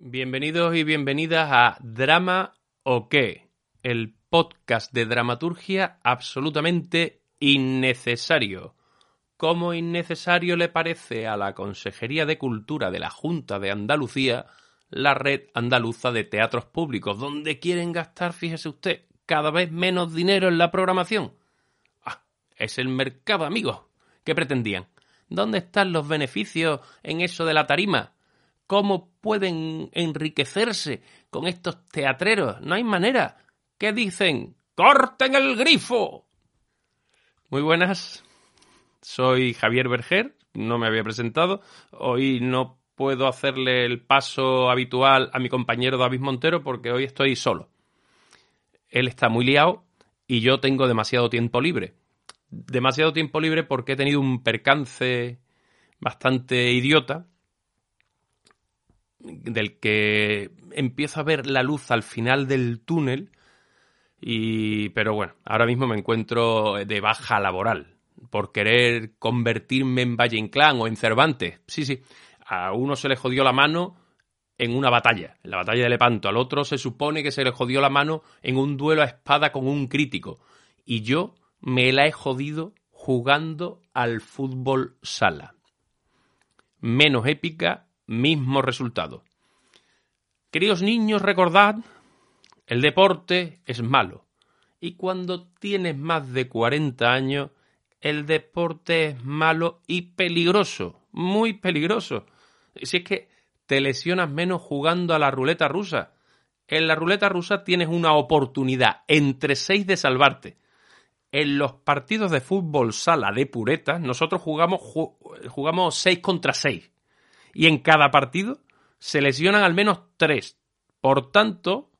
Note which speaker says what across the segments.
Speaker 1: Bienvenidos y bienvenidas a Drama o qué, el podcast de dramaturgia absolutamente innecesario. ¿Cómo innecesario le parece a la Consejería de Cultura de la Junta de Andalucía la red andaluza de teatros públicos, donde quieren gastar, fíjese usted, cada vez menos dinero en la programación? Ah, es el mercado, amigos. ¿Qué pretendían? ¿Dónde están los beneficios en eso de la tarima? ¿Cómo pueden enriquecerse con estos teatreros? No hay manera. ¿Qué dicen? ¡Corten el grifo! Muy buenas. Soy Javier Berger. No me había presentado. Hoy no puedo hacerle el paso habitual a mi compañero David Montero porque hoy estoy solo. Él está muy liado y yo tengo demasiado tiempo libre. Demasiado tiempo libre porque he tenido un percance bastante idiota del que empiezo a ver la luz al final del túnel. Y, pero bueno, ahora mismo me encuentro de baja laboral por querer convertirme en Valle Inclán o en Cervantes. Sí, sí, a uno se le jodió la mano en una batalla, en la batalla de Lepanto. Al otro se supone que se le jodió la mano en un duelo a espada con un crítico. Y yo me la he jodido jugando al fútbol sala. Menos épica mismo resultado. Queridos niños, recordad, el deporte es malo. Y cuando tienes más de 40 años, el deporte es malo y peligroso, muy peligroso. Si es que te lesionas menos jugando a la ruleta rusa. En la ruleta rusa tienes una oportunidad entre seis de salvarte. En los partidos de fútbol sala de puretas, nosotros jugamos, jugamos 6 contra 6 y en cada partido se lesionan al menos tres. Por tanto,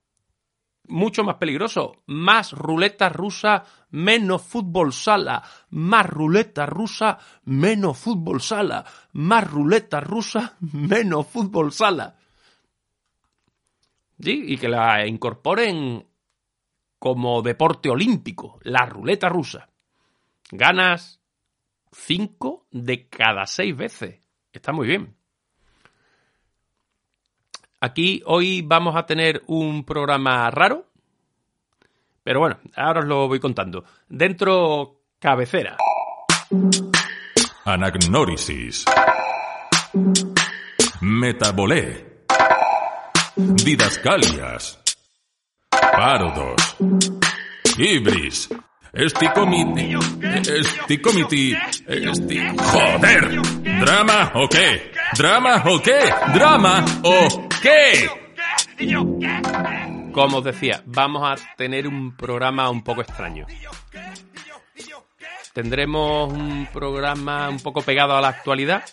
Speaker 1: mucho más peligroso. Más ruleta rusa, menos fútbol sala. Más ruleta rusa, menos fútbol sala. Más ruleta rusa, menos fútbol sala. Sí, y que la incorporen como deporte olímpico, la ruleta rusa. Ganas cinco de cada seis veces. Está muy bien. Aquí hoy vamos a tener un programa raro, pero bueno, ahora os lo voy contando. Dentro, cabecera.
Speaker 2: Anagnórisis. Metabolé. Didascalias. Parodos. Ibris. Esticomiti. Esticomiti. Esti... ¡Joder! ¿Drama o qué? ¿Drama o qué? ¿Drama o qué?
Speaker 1: Como os decía, vamos a tener un programa un poco extraño. Tendremos un programa un poco pegado a la actualidad,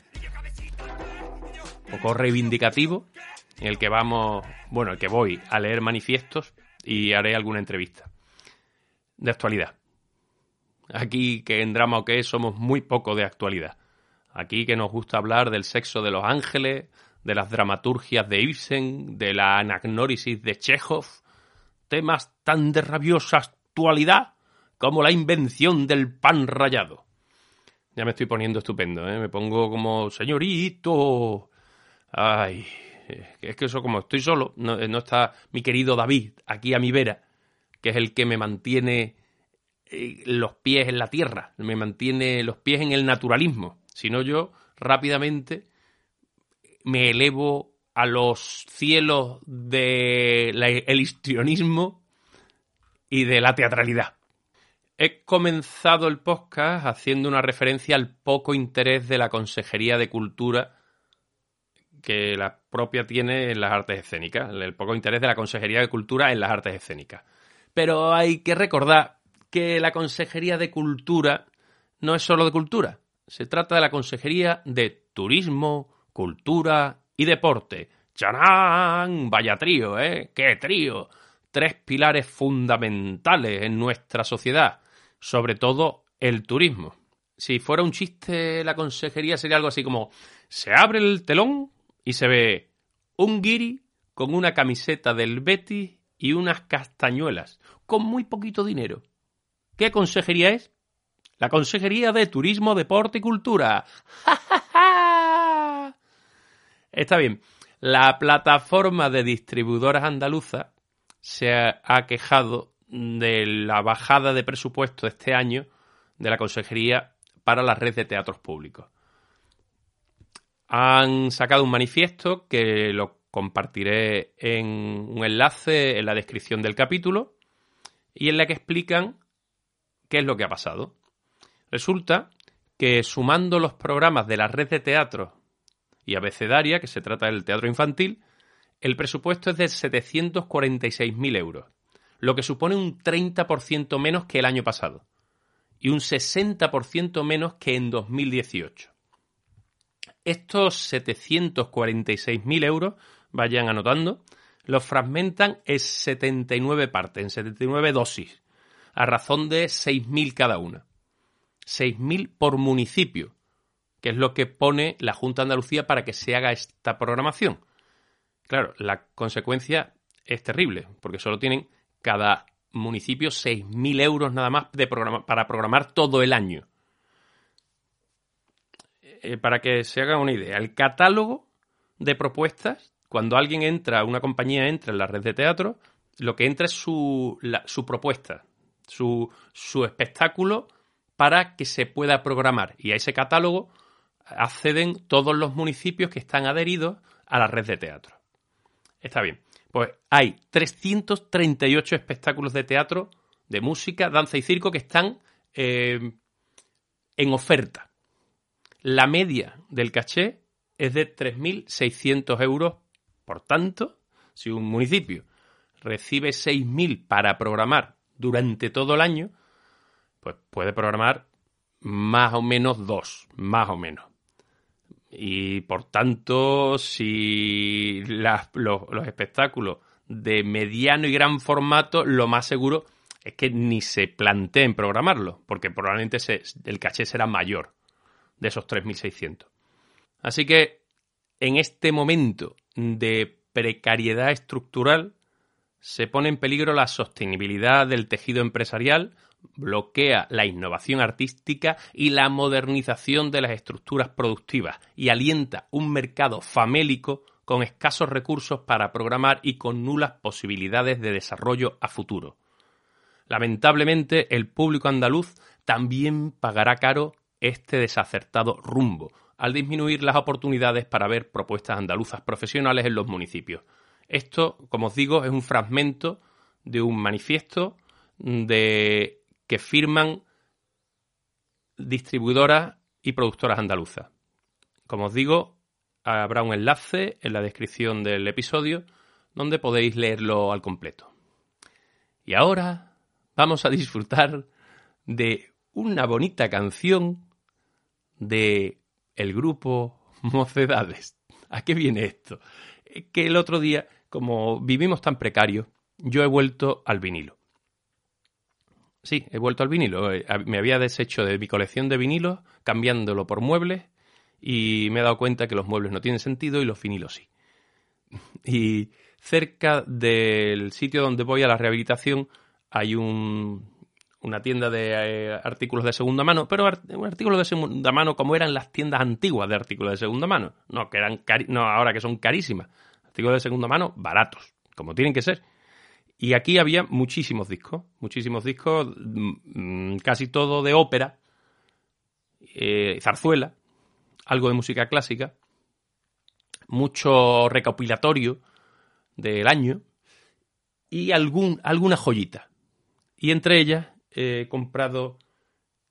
Speaker 1: un poco reivindicativo, en el que vamos, bueno, el que voy a leer manifiestos y haré alguna entrevista de actualidad. Aquí que en Drama o qué somos muy poco de actualidad. Aquí que nos gusta hablar del sexo de los ángeles, de las dramaturgias de Ibsen, de la anagnórisis de Chekhov, temas tan de rabiosa actualidad como la invención del pan rallado. Ya me estoy poniendo estupendo, ¿eh? Me pongo como señorito. Ay, es que eso como estoy solo, no, no está mi querido David aquí a mi vera, que es el que me mantiene eh, los pies en la tierra, me mantiene los pies en el naturalismo. Si no, yo rápidamente me elevo a los cielos del histrionismo y de la teatralidad. He comenzado el podcast haciendo una referencia al poco interés de la Consejería de Cultura que la propia tiene en las artes escénicas, el poco interés de la Consejería de Cultura en las artes escénicas. Pero hay que recordar que la Consejería de Cultura no es solo de cultura, se trata de la Consejería de Turismo, Cultura y Deporte. ¡Charán! Vaya trío, ¿eh? ¡Qué trío! Tres pilares fundamentales en nuestra sociedad, sobre todo el turismo. Si fuera un chiste, la consejería sería algo así como: se abre el telón y se ve un guiri con una camiseta del Betis y unas castañuelas, con muy poquito dinero. ¿Qué consejería es? La Consejería de Turismo, Deporte y Cultura. Está bien. La plataforma de distribuidoras andaluzas se ha quejado de la bajada de presupuesto este año de la Consejería para la red de teatros públicos. Han sacado un manifiesto que lo compartiré en un enlace en la descripción del capítulo y en la que explican qué es lo que ha pasado. Resulta que sumando los programas de la red de teatro y abecedaria, que se trata del teatro infantil, el presupuesto es de 746.000 euros, lo que supone un 30% menos que el año pasado y un 60% menos que en 2018. Estos 746.000 euros, vayan anotando, los fragmentan en 79 partes, en 79 dosis, a razón de 6.000 cada una. 6.000 por municipio, que es lo que pone la Junta de Andalucía para que se haga esta programación. Claro, la consecuencia es terrible, porque solo tienen cada municipio 6.000 euros nada más de para programar todo el año. Eh, para que se haga una idea, el catálogo de propuestas, cuando alguien entra, una compañía entra en la red de teatro, lo que entra es su, su propuesta, su, su espectáculo para que se pueda programar. Y a ese catálogo acceden todos los municipios que están adheridos a la red de teatro. Está bien. Pues hay 338 espectáculos de teatro, de música, danza y circo que están eh, en oferta. La media del caché es de 3.600 euros. Por tanto, si un municipio recibe 6.000 para programar durante todo el año, pues puede programar más o menos dos, más o menos. Y por tanto, si los, espectáculos de mediano y gran formato, lo más seguro es que ni se planteen programarlo, porque probablemente el caché será mayor de esos 3.600. Así que en este momento de precariedad estructural se pone en peligro la sostenibilidad del tejido empresarial, bloquea la innovación artística y la modernización de las estructuras productivas y alienta un mercado famélico con escasos recursos para programar y con nulas posibilidades de desarrollo a futuro. Lamentablemente, el público andaluz también pagará caro este desacertado rumbo, al disminuir las oportunidades para ver propuestas andaluzas profesionales en los municipios. Esto, como os digo, es un fragmento de un manifiesto de que firman distribuidoras y productoras andaluzas. Como os digo, habrá un enlace en la descripción del episodio donde podéis leerlo al completo. Y ahora vamos a disfrutar de una bonita canción de el grupo Mocedades. ¿A qué viene esto? Que el otro día, como vivimos tan precarios, yo he vuelto al vinilo. Sí, he vuelto al vinilo. Eh, me había deshecho de mi colección de vinilos, cambiándolo por muebles, y me he dado cuenta que los muebles no tienen sentido y los vinilos sí. Y cerca del sitio donde voy a la rehabilitación hay un, una tienda de eh, artículos de segunda mano, pero un artículo de segunda mano como eran las tiendas antiguas de artículos de segunda mano. No, que eran no ahora que son carísimas. Artículos de segunda mano baratos, como tienen que ser. Y aquí había muchísimos discos, muchísimos discos, mm, casi todo de ópera, eh, zarzuela, algo de música clásica, mucho recopilatorio del año y algún, alguna joyita. Y entre ellas he comprado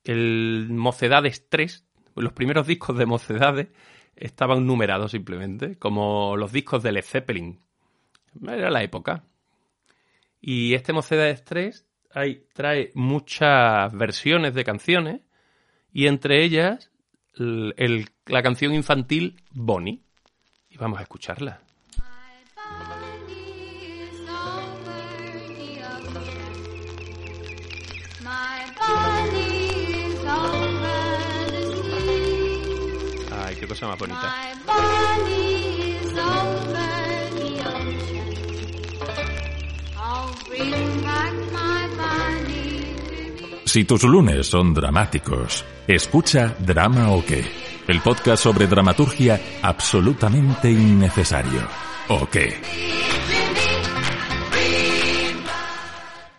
Speaker 1: el Mocedades 3. Los primeros discos de Mocedades estaban numerados simplemente, como los discos de Led Zeppelin. Era la época. Y este Mocedades 3 hay, trae muchas versiones de canciones y entre ellas la canción infantil Bonnie. Y vamos a escucharla. My cosa más bonita.
Speaker 2: Si tus lunes son dramáticos, escucha Drama o qué, el podcast sobre dramaturgia absolutamente innecesario. ¿O qué?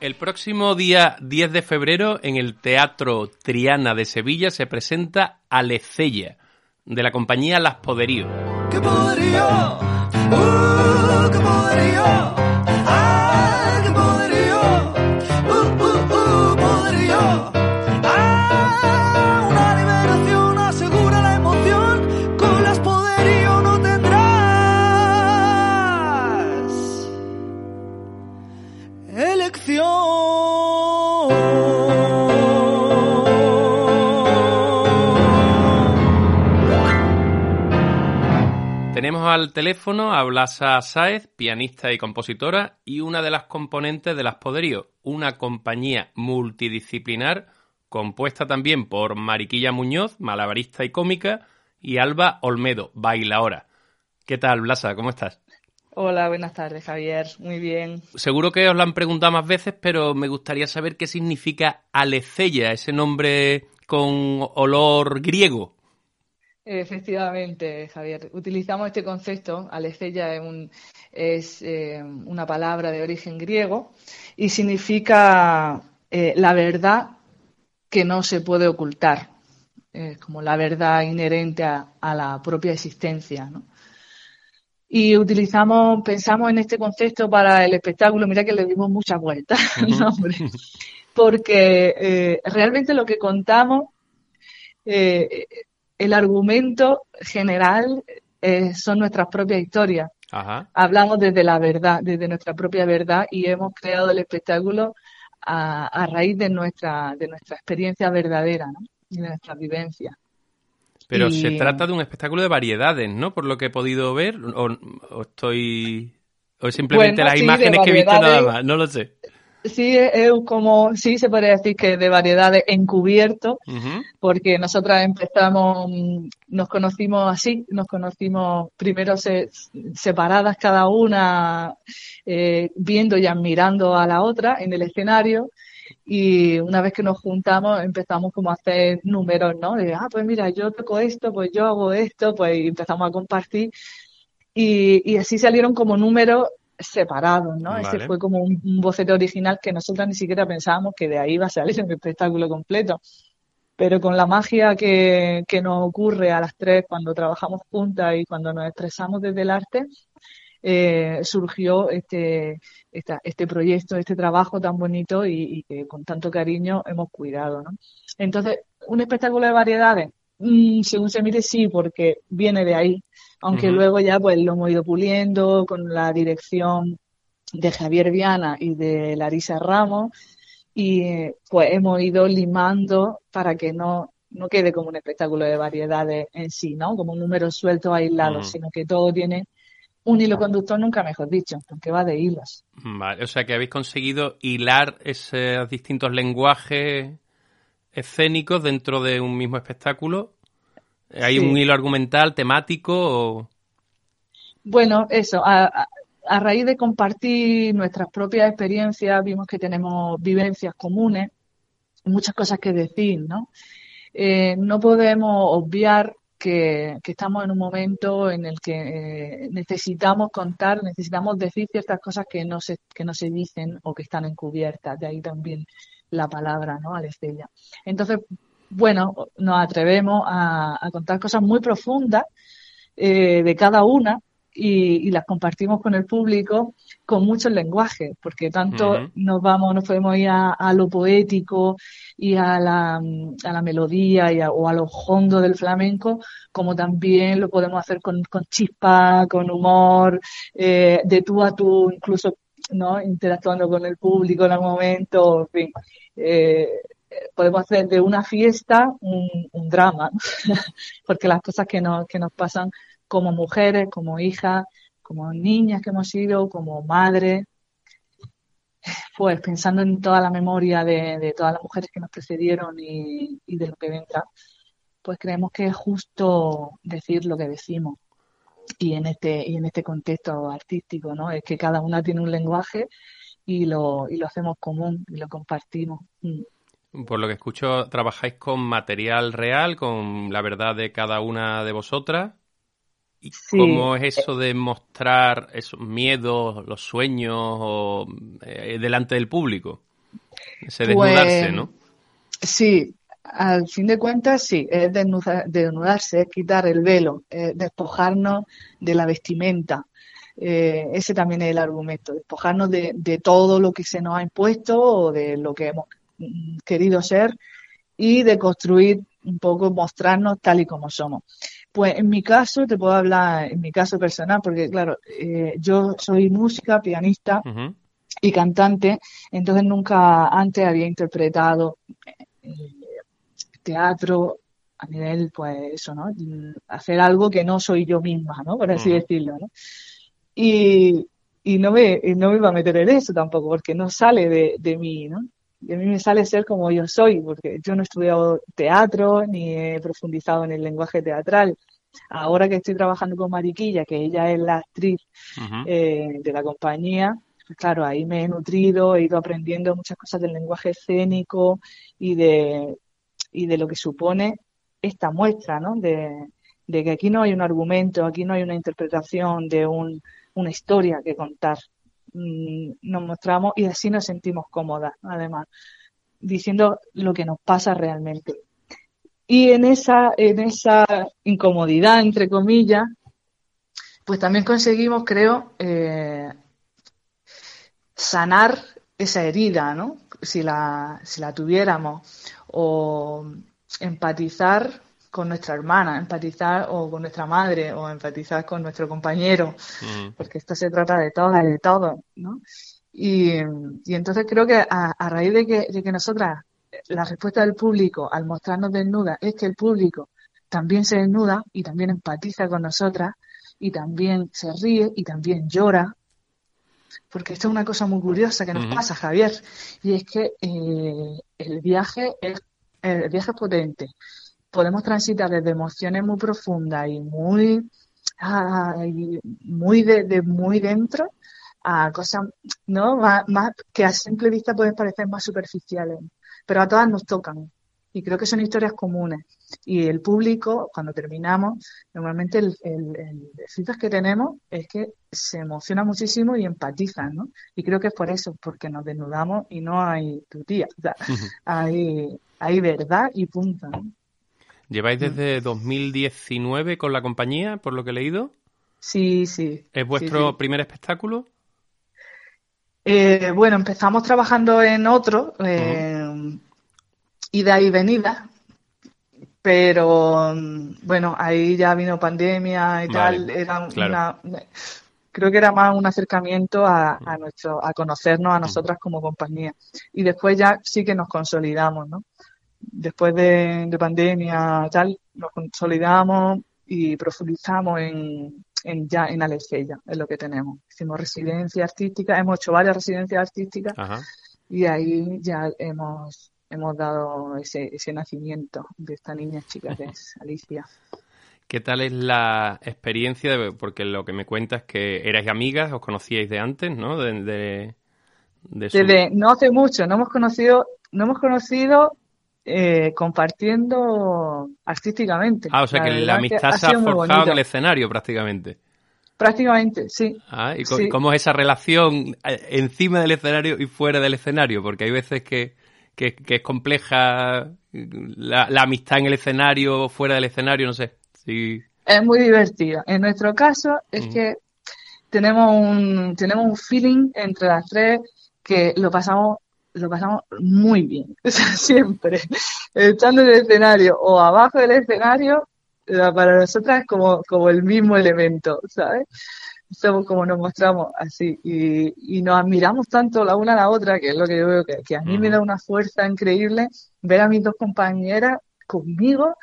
Speaker 1: El próximo día 10 de febrero en el Teatro Triana de Sevilla se presenta Alecella, de la compañía Las Poderío.
Speaker 3: ¡Uh! ¡Ah!
Speaker 1: Tenemos al teléfono a Blasa Sáez, pianista y compositora, y una de las componentes de Las Poderío, una compañía multidisciplinar compuesta también por Mariquilla Muñoz, malabarista y cómica, y Alba Olmedo, bailaora. ¿Qué tal, Blasa? ¿Cómo estás?
Speaker 4: Hola, buenas tardes, Javier. Muy bien.
Speaker 1: Seguro que os lo han preguntado más veces, pero me gustaría saber qué significa Alecella, ese nombre con olor griego.
Speaker 4: Efectivamente, Javier. Utilizamos este concepto. Alecella es, un, es eh, una palabra de origen griego y significa eh, la verdad que no se puede ocultar, eh, como la verdad inherente a, a la propia existencia. ¿no? Y utilizamos, pensamos en este concepto para el espectáculo, mira que le dimos muchas vueltas al nombre, porque eh, realmente lo que contamos, eh, el argumento general eh, son nuestras propias historias.
Speaker 1: Ajá.
Speaker 4: Hablamos desde la verdad, desde nuestra propia verdad y hemos creado el espectáculo a, a raíz de nuestra, de nuestra experiencia verdadera, ¿no? Y de nuestra vivencia.
Speaker 1: Pero
Speaker 4: Y-
Speaker 1: se trata de un espectáculo de variedades, ¿no? Por lo que he podido ver, o, o estoy... O simplemente
Speaker 4: Bueno,
Speaker 1: las
Speaker 4: sí,
Speaker 1: imágenes que he visto nada más, no lo sé.
Speaker 4: Sí, es como, sí se podría decir que de variedades encubierto, porque nosotras empezamos, mm, nos conocimos así, nos conocimos primero se- separadas cada una, eh, viendo y admirando a la otra en el escenario, y una vez que nos juntamos empezamos como a hacer números, ¿no? De, ah, pues mira, yo toco esto, pues yo hago esto, pues empezamos a compartir, y, y así salieron como números separados, ¿no? Ese
Speaker 1: Vale.
Speaker 4: fue como un, un boceto original que nosotras ni siquiera pensábamos que de ahí iba a salir un espectáculo completo. Pero con la magia que, que nos ocurre a las tres cuando trabajamos juntas y cuando nos expresamos desde el arte, eh, surgió este, esta- este proyecto, este trabajo tan bonito y, y que con tanto cariño hemos cuidado, ¿no? Entonces, un espectáculo de variedades, Mm, según se mire, sí, porque viene de ahí, aunque luego ya pues lo hemos ido puliendo con la dirección de Javier Viana y de Larisa Ramos y pues hemos ido limando para que no, no quede como un espectáculo de variedades en sí, ¿no? Como un número suelto aislado,
Speaker 1: Mm.
Speaker 4: sino que todo tiene un hilo conductor, nunca mejor dicho, porque va de hilos.
Speaker 1: Vale, o sea que habéis conseguido hilar esos distintos lenguajes escénicos dentro de un mismo espectáculo. ¿Hay
Speaker 4: Sí.
Speaker 1: un hilo argumental, temático o...?
Speaker 4: Bueno, eso, a, a- a raíz de compartir nuestras propias experiencias, vimos que tenemos vivencias comunes, muchas cosas que decir, ¿no? Eh, no podemos obviar que, que estamos en un momento en el que eh, necesitamos contar, necesitamos decir ciertas cosas que no se, que no se dicen o que están encubiertas, de ahí también la palabra, ¿no? Alestella. Entonces, bueno, nos atrevemos a, a contar cosas muy profundas eh, de cada una y, y las compartimos con el público con muchos lenguajes, porque tanto nos vamos, nos podemos ir a, a lo poético y a la, a la melodía y a- o a lo hondo del flamenco, como también lo podemos hacer con, con chispa, con humor, eh, de tú a tú, incluso ¿no? interactuando con el público en algún momento, en fin. Eh, podemos hacer de una fiesta un, un drama, porque las cosas que nos, que nos pasan como mujeres, como hijas, como niñas que hemos sido, como madres, pues pensando en toda la memoria de, de todas las mujeres que nos precedieron y, y de lo que vendrá, pues creemos que es justo decir lo que decimos. Y en este, y en este contexto artístico, ¿no? Es que cada una tiene un lenguaje y lo, y lo hacemos común y lo compartimos.
Speaker 1: Por lo que escucho, trabajáis con material real, con la verdad de cada una de vosotras. ¿Y
Speaker 4: Sí.
Speaker 1: cómo es eso de mostrar esos miedos, los sueños o, eh, delante del público? Ese
Speaker 4: Pues,
Speaker 1: desnudarse, ¿no?
Speaker 4: Sí, al fin de cuentas, sí, es desnuda- desnudarse, es quitar el velo, es despojarnos de la vestimenta. Eh, ese también es el argumento, despojarnos de, de todo lo que se nos ha impuesto o de lo que hemos querido ser y de construir un poco, mostrarnos tal y como somos. Pues en mi caso, te puedo hablar en mi caso personal, porque claro, eh, yo soy música, pianista y cantante, entonces nunca antes había interpretado eh, teatro a nivel, pues eso, ¿no? Mm, Hacer algo que no soy yo misma, ¿no? Por así decirlo, ¿no? Y, y no me, no me iba a meter en eso tampoco, porque no sale de, de mí, ¿no? Y a mí me sale ser como yo soy, porque yo no he estudiado teatro ni he profundizado en el lenguaje teatral. Ahora que estoy trabajando con Mariquilla, que ella es la actriz eh, de la compañía, pues claro, ahí me he nutrido, he ido aprendiendo muchas cosas del lenguaje escénico y de, y de lo que supone esta muestra, ¿no? De, de que aquí no hay un argumento, aquí no hay una interpretación de un, una historia que contar. Mm, Nos mostramos y así nos sentimos cómodas, además, diciendo lo que nos pasa realmente. Y en esa, en esa incomodidad, entre comillas, pues también conseguimos, creo, eh, sanar esa herida, ¿no? Si la, si la tuviéramos, o empatizar con nuestra hermana, empatizar o con nuestra madre, o empatizar con nuestro compañero,
Speaker 1: Ujú.
Speaker 4: porque esto se trata de todas y de todos, ¿no? Y, y entonces creo que a, a raíz de que, de que nosotras, la respuesta del público al mostrarnos desnudas es que el público también se desnuda y también empatiza con nosotras y también se ríe y también llora. Porque esto es una cosa muy curiosa que nos pasa, Javier, y es que eh, el viaje es, el viaje es potente. Podemos transitar desde emociones muy profundas y muy, ah, y muy de, de muy dentro a cosas, ¿no? Más, más que a simple vista pueden parecer más superficiales, pero a todas nos tocan. Y creo que son historias comunes. Y el público, cuando terminamos, normalmente el, el, el feedback que tenemos es que se emociona muchísimo y empatizan, ¿no? Y creo que es por eso, porque nos desnudamos y no hay tutía. O sea, hay, hay verdad y punto, ¿no?
Speaker 1: ¿Lleváis
Speaker 4: Mm.
Speaker 1: desde 2019 con la compañía, por lo que he leído?
Speaker 4: Sí, sí.
Speaker 1: ¿Es vuestro
Speaker 4: sí.
Speaker 1: primer espectáculo?
Speaker 4: Eh, bueno, empezamos trabajando en otro, eh, ida y venida, pero mm, bueno, ahí ya vino pandemia y
Speaker 1: Vale,
Speaker 4: tal, era
Speaker 1: claro.
Speaker 4: una, creo que era más un acercamiento a, a nuestro, a conocernos a nosotras como compañía. Y después ya sí que nos consolidamos, ¿no? Después de, de pandemia tal, nos consolidamos y profundizamos en, en ya en Alefeya, es lo que tenemos. Hicimos residencia artística, hemos hecho varias residencias artísticas
Speaker 1: Ajá.
Speaker 4: y ahí ya hemos, hemos dado ese, ese nacimiento de esta niña chica que es Alicia.
Speaker 1: ¿Qué tal es la experiencia? de- porque lo que me cuentas es que erais amigas, os conocíais de antes, ¿no? De, de, de su-
Speaker 4: Desde no hace mucho, no hemos conocido, no hemos conocido eh, compartiendo artísticamente.
Speaker 1: Ah, o sea que
Speaker 4: verdad
Speaker 1: la amistad se ha forjado en el escenario prácticamente.
Speaker 4: Prácticamente, sí.
Speaker 1: Ah, ¿y
Speaker 4: Sí.
Speaker 1: cómo es esa relación eh, encima del escenario y fuera del escenario? Porque hay veces que, que, que es compleja la, la amistad en el escenario, fuera del escenario, no sé. Sí.
Speaker 4: Es muy divertido. En nuestro caso es que tenemos un, tenemos un feeling entre las tres que lo pasamos, lo pasamos muy bien. O sea, siempre. Estando en el escenario o abajo del escenario, para nosotras es como, como el mismo elemento, ¿sabes? Somos como nos mostramos así y, y nos admiramos tanto la una a la otra, que es lo que yo veo que, que a mí me da una fuerza increíble ver a mis dos compañeras conmigo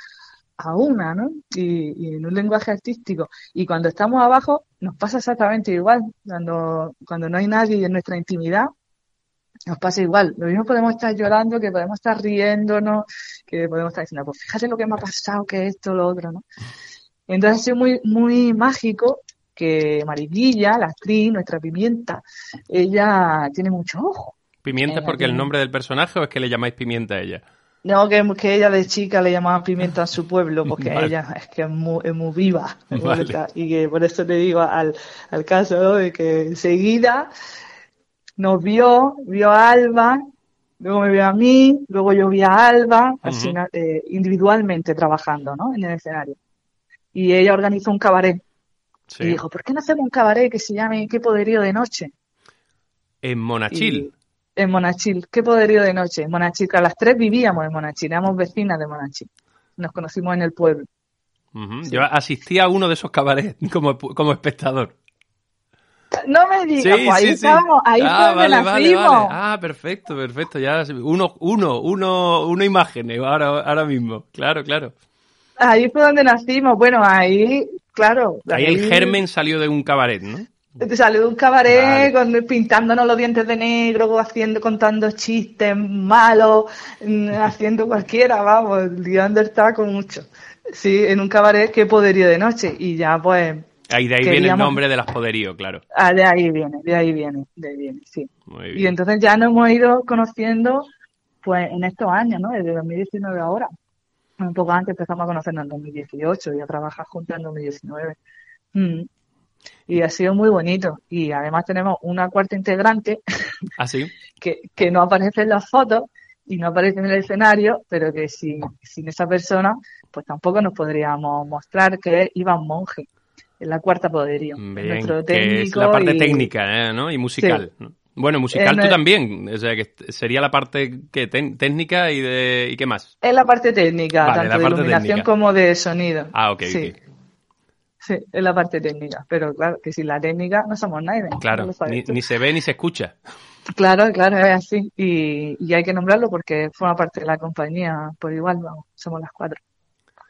Speaker 4: a una, ¿no? Y, y en un lenguaje artístico. Y cuando estamos abajo nos pasa exactamente igual. Cuando, cuando no hay nadie en nuestra intimidad, Nos pasa igual. Lo mismo podemos estar llorando, que podemos estar riéndonos, que podemos estar diciendo, pues fíjate lo que me ha pasado, que esto, lo otro, ¿no? Entonces ha sido muy, muy mágico que Mariquilla, la actriz, nuestra pimienta, ella tiene mucho ojo.
Speaker 1: ¿Pimienta es porque el nombre del personaje o es que le llamáis pimienta a ella?
Speaker 4: No, que, que ella de chica le llamaban pimienta en su pueblo, porque
Speaker 1: Vale.
Speaker 4: ella es que es muy, es muy viva.
Speaker 1: Vale.
Speaker 4: Y que por eso te digo al, al caso ¿no? de que enseguida nos vio, vio a Alba, luego me vio a mí, luego yo vi a Alba, así, eh, individualmente trabajando ¿no? en el escenario. Y ella organizó un cabaret.
Speaker 1: Sí.
Speaker 4: Y dijo, ¿por qué no hacemos un cabaret que se llame ¿Qué poderío de noche?
Speaker 1: En Monachil.
Speaker 4: Y- en Monachil. ¿Qué poderío de noche? En Monachil, que a las tres vivíamos en Monachil, éramos vecinas de Monachil. Nos conocimos en el pueblo.
Speaker 1: Ujú. Yo asistí a uno de esos cabarets como, como espectador.
Speaker 4: No me digas, pues ahí estábamos, ahí
Speaker 1: Ah,
Speaker 4: fue donde
Speaker 1: vale, vale. Ah, perfecto, perfecto. Ya, uno, uno, uno, uno imágenes ahora, ahora mismo. Claro, claro.
Speaker 4: Ahí fue donde nacimos. Bueno, ahí, claro.
Speaker 1: Ahí el germen salió de un cabaret, ¿no?
Speaker 4: Te salió de un cabaret
Speaker 1: Vale.
Speaker 4: con, pintándonos los dientes de negro, haciendo, contando chistes malos, mm, haciendo cualquiera, vamos, el taco mucho. Sí, en un cabaret, qué poderío de noche. Y ya, pues,
Speaker 1: Ahí de ahí viene el nombre de las poderío, claro.
Speaker 4: ah, de ahí viene, de ahí viene, de ahí viene, sí.
Speaker 1: Muy
Speaker 4: Y entonces ya nos hemos ido conociendo, pues, en estos años, ¿no? Desde 2019 ahora. Un poco antes empezamos a conocernos en 2018 y a trabajar juntos en 2019. Mm. Y ha sido muy bonito. Y además tenemos una cuarta integrante
Speaker 1: ¿Ah, sí?
Speaker 4: que, que no aparece en las fotos y no aparece en el escenario, pero que sin, sin esa persona, pues tampoco nos podríamos mostrar que es Iván Monge, la cuarta poderío.
Speaker 1: Bien,
Speaker 4: nuestro
Speaker 1: que es
Speaker 4: técnico
Speaker 1: la parte
Speaker 4: y-
Speaker 1: técnica, ¿eh? ¿no? Y musical. ¿no? Bueno, musical tú también. O sea, que sería la parte que técnica y de y qué más.
Speaker 4: Es la parte técnica,
Speaker 1: Vale,
Speaker 4: tanto de iluminación
Speaker 1: técnica.
Speaker 4: como de sonido.
Speaker 1: Ah, ok,
Speaker 4: Sí, sí, es la parte técnica. Pero claro, que sin la técnica no somos nadie.
Speaker 1: Claro,
Speaker 4: no
Speaker 1: ni, ni se ve ni se escucha.
Speaker 4: Claro, claro, es así. Y, y hay que nombrarlo porque forma parte de la compañía por igual, vamos, somos las cuatro,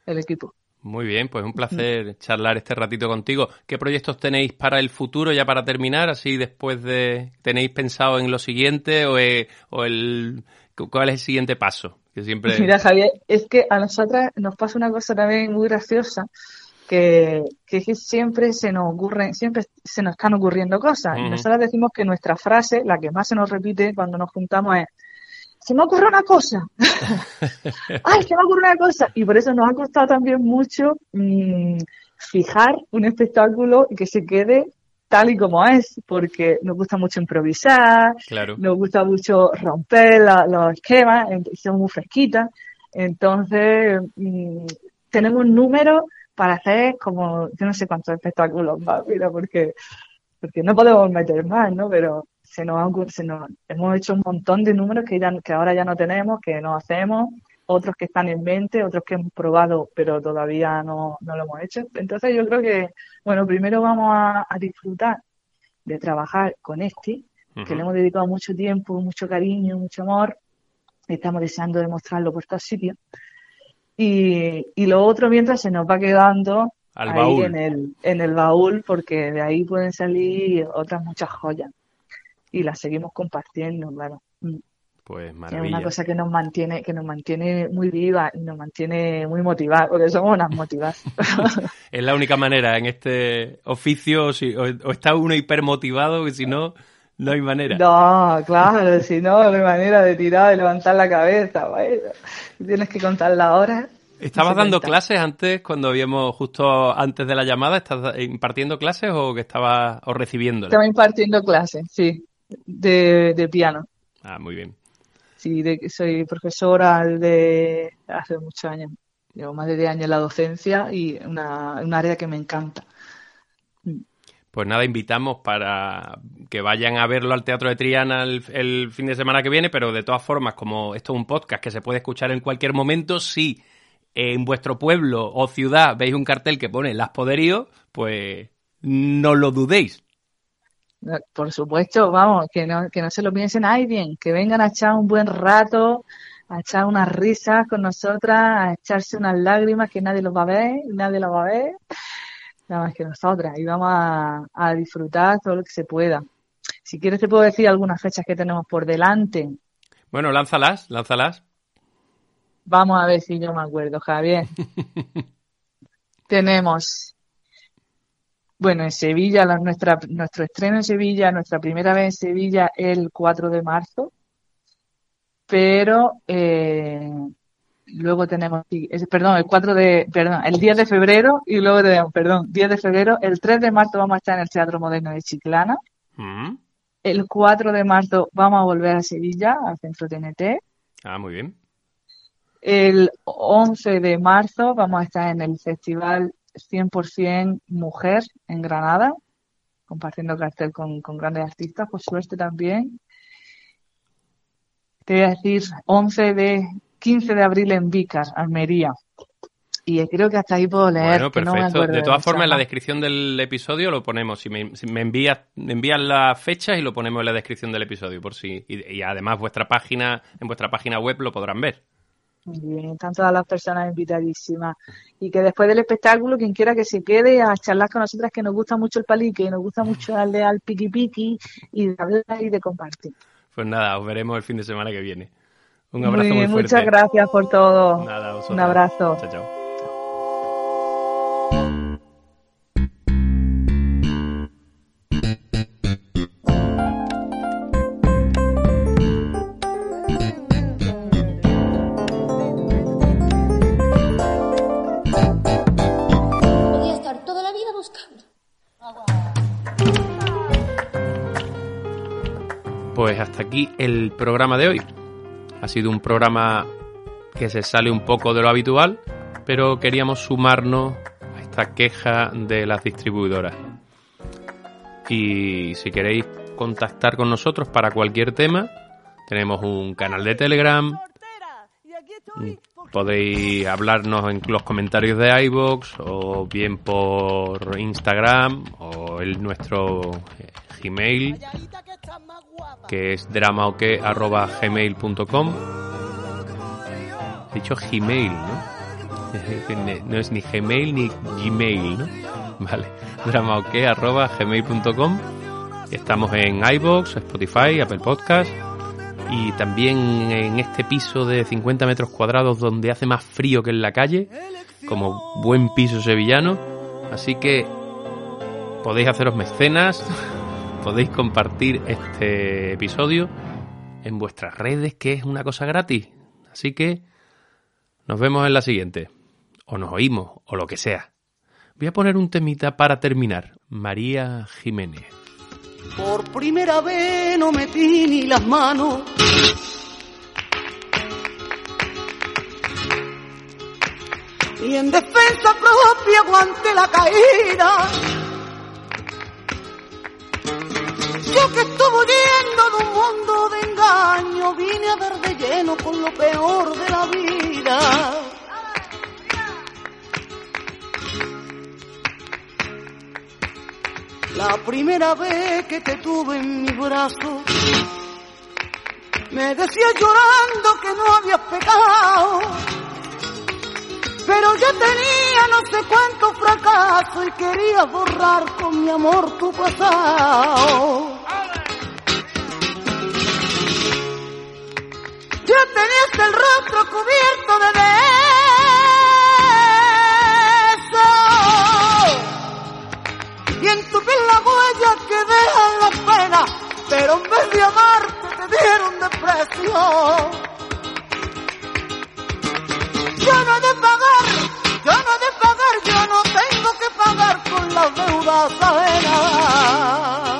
Speaker 4: el equipo.
Speaker 1: Muy bien, pues un placer charlar este ratito contigo. ¿Qué proyectos tenéis para el futuro ya para terminar? Así después de... ¿Tenéis pensado en lo siguiente o, eh, o el... cuál es el siguiente paso? Que siempre...
Speaker 4: Mira, Javier, es que a nosotras nos pasa una cosa también muy graciosa, que, que es que siempre se nos ocurren, siempre se nos están ocurriendo cosas. Y nosotras decimos que nuestra frase, la que más se nos repite cuando nos juntamos es, se me ocurre una cosa. Ay, se me ocurre una cosa. Y por eso nos ha costado también mucho mm, fijar un espectáculo que se quede tal y como es, porque nos gusta mucho improvisar,
Speaker 1: Claro.
Speaker 4: nos gusta mucho romper la- los esquemas, y somos muy fresquitas. Entonces, mm, tenemos números para hacer como, yo no sé cuántos espectáculos más, mira, porque, porque no podemos meter más, ¿no? Pero se nos, se nos hemos hecho un montón de números que, ya, que ahora ya no tenemos, que no hacemos, otros que están en mente, otros que hemos probado, pero todavía no, no lo hemos hecho. Entonces, yo creo que, bueno, primero vamos a, a disfrutar de trabajar con este, que le hemos dedicado mucho tiempo, mucho cariño, mucho amor. Estamos deseando demostrarlo por todos sitios. Y, y lo otro mientras se nos va quedando
Speaker 1: Al
Speaker 4: ahí
Speaker 1: baúl.
Speaker 4: en el, en el baúl, porque de ahí pueden salir otras muchas joyas. Y las seguimos compartiendo, claro. Mm.
Speaker 1: Pues
Speaker 4: Es una
Speaker 1: maravilla.
Speaker 4: cosa que nos mantiene, que nos mantiene muy viva y nos mantiene muy motivadas, porque somos unas motivadas.
Speaker 1: Es la única manera en este oficio, o, si- o- o está uno hipermotivado, que si no, no hay manera.
Speaker 4: No, claro, si no, no hay manera de tirar y levantar la cabeza. Bueno, tienes que contar la hora.
Speaker 1: ¿Estabas dando
Speaker 4: cuenta.
Speaker 1: clases antes, cuando habíamos justo antes de la llamada? ¿Estás impartiendo clases o que estabas o recibiéndolas?
Speaker 4: Estaba impartiendo clases, sí, de, de piano.
Speaker 1: Ah, muy bien.
Speaker 4: Sí, de, soy profesora de hace muchos años. Llevo más de 10 años en la docencia y una, un área que me encanta.
Speaker 1: Pues nada, invitamos para que vayan a verlo al Teatro de Triana el, el fin de semana que viene, pero de todas formas, como esto es un podcast que se puede escuchar en cualquier momento, si en vuestro pueblo o ciudad veis un cartel que pone Las Poderío, pues no lo dudéis.
Speaker 4: Por supuesto, vamos, que no, que no se lo piensen, ay bien, que vengan a echar un buen rato, a echar unas risas con nosotras, a echarse unas lágrimas que nadie los va a ver, nadie los va a ver, nada más que nosotras, y vamos a, a disfrutar todo lo que se pueda. Si quieres te puedo decir algunas fechas que tenemos por delante.
Speaker 1: Bueno, lánzalas, lánzalas.
Speaker 4: Vamos a ver si yo me acuerdo, Javier. tenemos, bueno, en Sevilla, la- nuestra, nuestro estreno en Sevilla, nuestra primera vez en Sevilla el 4 de marzo, pero eh, luego tenemos, perdón, el 4 de, perdón, el 10 de febrero y luego tenemos, perdón, 10 de febrero, el 3 de marzo vamos a estar en el Teatro Moderno de Chiclana,
Speaker 1: Mm.
Speaker 4: el 4 de marzo vamos a volver a Sevilla, al Centro TNT,
Speaker 1: Ah, muy bien.
Speaker 4: El 11 de marzo vamos a estar en el Festival 100% Mujer en Granada, compartiendo cartel con, con grandes artistas, por suerte también. Te voy a decir 11 de 15 de abril en Vícar, Almería. Y creo que hasta ahí puedo leer.
Speaker 1: Bueno,
Speaker 4: que no me
Speaker 1: perfecto. de todas formas, en la descripción del episodio lo ponemos. Si me, si me envías, me envías las fechas y lo ponemos en la descripción del episodio, por si. Y, y además vuestra página, en vuestra página web lo podrán ver.
Speaker 4: Muy bien, están todas las personas invitadísimas. Y que después del espectáculo, quien quiera que se quede a charlar con nosotras, que nos gusta mucho el palique, y nos gusta mucho darle al piqui piqui y de hablar y de compartir.
Speaker 1: Pues nada, os veremos el fin de semana que viene. Un abrazo muy,
Speaker 4: bien,
Speaker 1: fuerte.
Speaker 4: muchas gracias por todo.
Speaker 1: Nada.
Speaker 4: Un abrazo.
Speaker 1: Chao, chao. Pues hasta aquí el programa de hoy. Ha sido un programa que se sale un poco de lo habitual, pero queríamos sumarnos a esta queja de las distribuidoras. Y si queréis contactar con nosotros para cualquier tema, tenemos un canal de Telegram, podéis hablarnos en los comentarios de iVoox o bien por Instagram o el nuestro eh, Gmail que es dramaoque.gmail.com He dicho Gmail, ¿no? No es ni Gmail ni Gmail, ¿no? Vale. dramaoque.gmail.com Estamos en iVoox, Spotify, Apple Podcast y también en este piso de 50 metros cuadrados donde hace más frío que en la calle, como buen piso sevillano. Así que podéis haceros mecenas, podéis compartir este episodio en vuestras redes, que es una cosa gratis. Así que nos vemos en la siguiente. O nos oímos, o lo que sea. Voy a poner un temita para terminar. María Jiménez.
Speaker 3: Por primera vez no metí ni las manos. Y en defensa propia aguanté la caída. Yo que estuve huyendo de un mundo de engaño, vine a ver de lleno con lo peor de la vida. La primera vez que te tuve en mi brazo, me decías llorando que no habías pecado. Pero yo tenía no sé cuánto fracaso y quería borrar con mi amor tu pasado. Ya tenías el rostro cubierto de dejan las penas, pero en vez de amarte te dieron depresión. Yo no he de pagar, yo no he de pagar, yo no tengo que pagar con las deudas ajenas.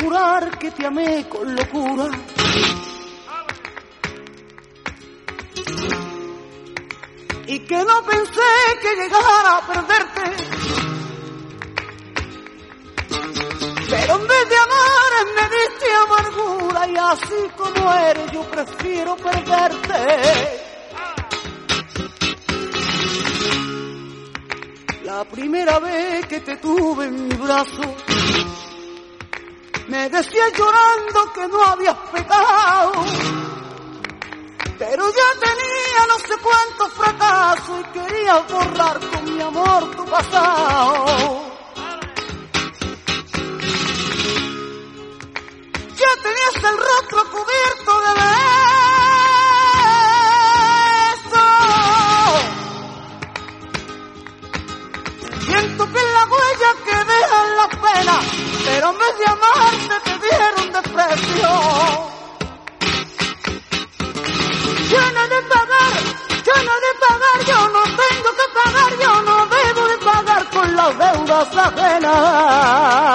Speaker 3: Jurar que te amé con locura. Y que no pensé que llegara a perderte. Pero en vez de amar me diste amargura y así como eres yo prefiero perderte. La primera vez que te tuve en mi brazo, me decías llorando que no habías pecado. Pero ya tenía no sé cuántos fracasos y quería borrar con mi amor tu pasado. Ya tenías el rostro cubierto de penas, pero en vez de amarte te dieron desprecio. He de pagar, he de pagar, yo no tengo que pagar, yo no debo de pagar con las deudas ajenas.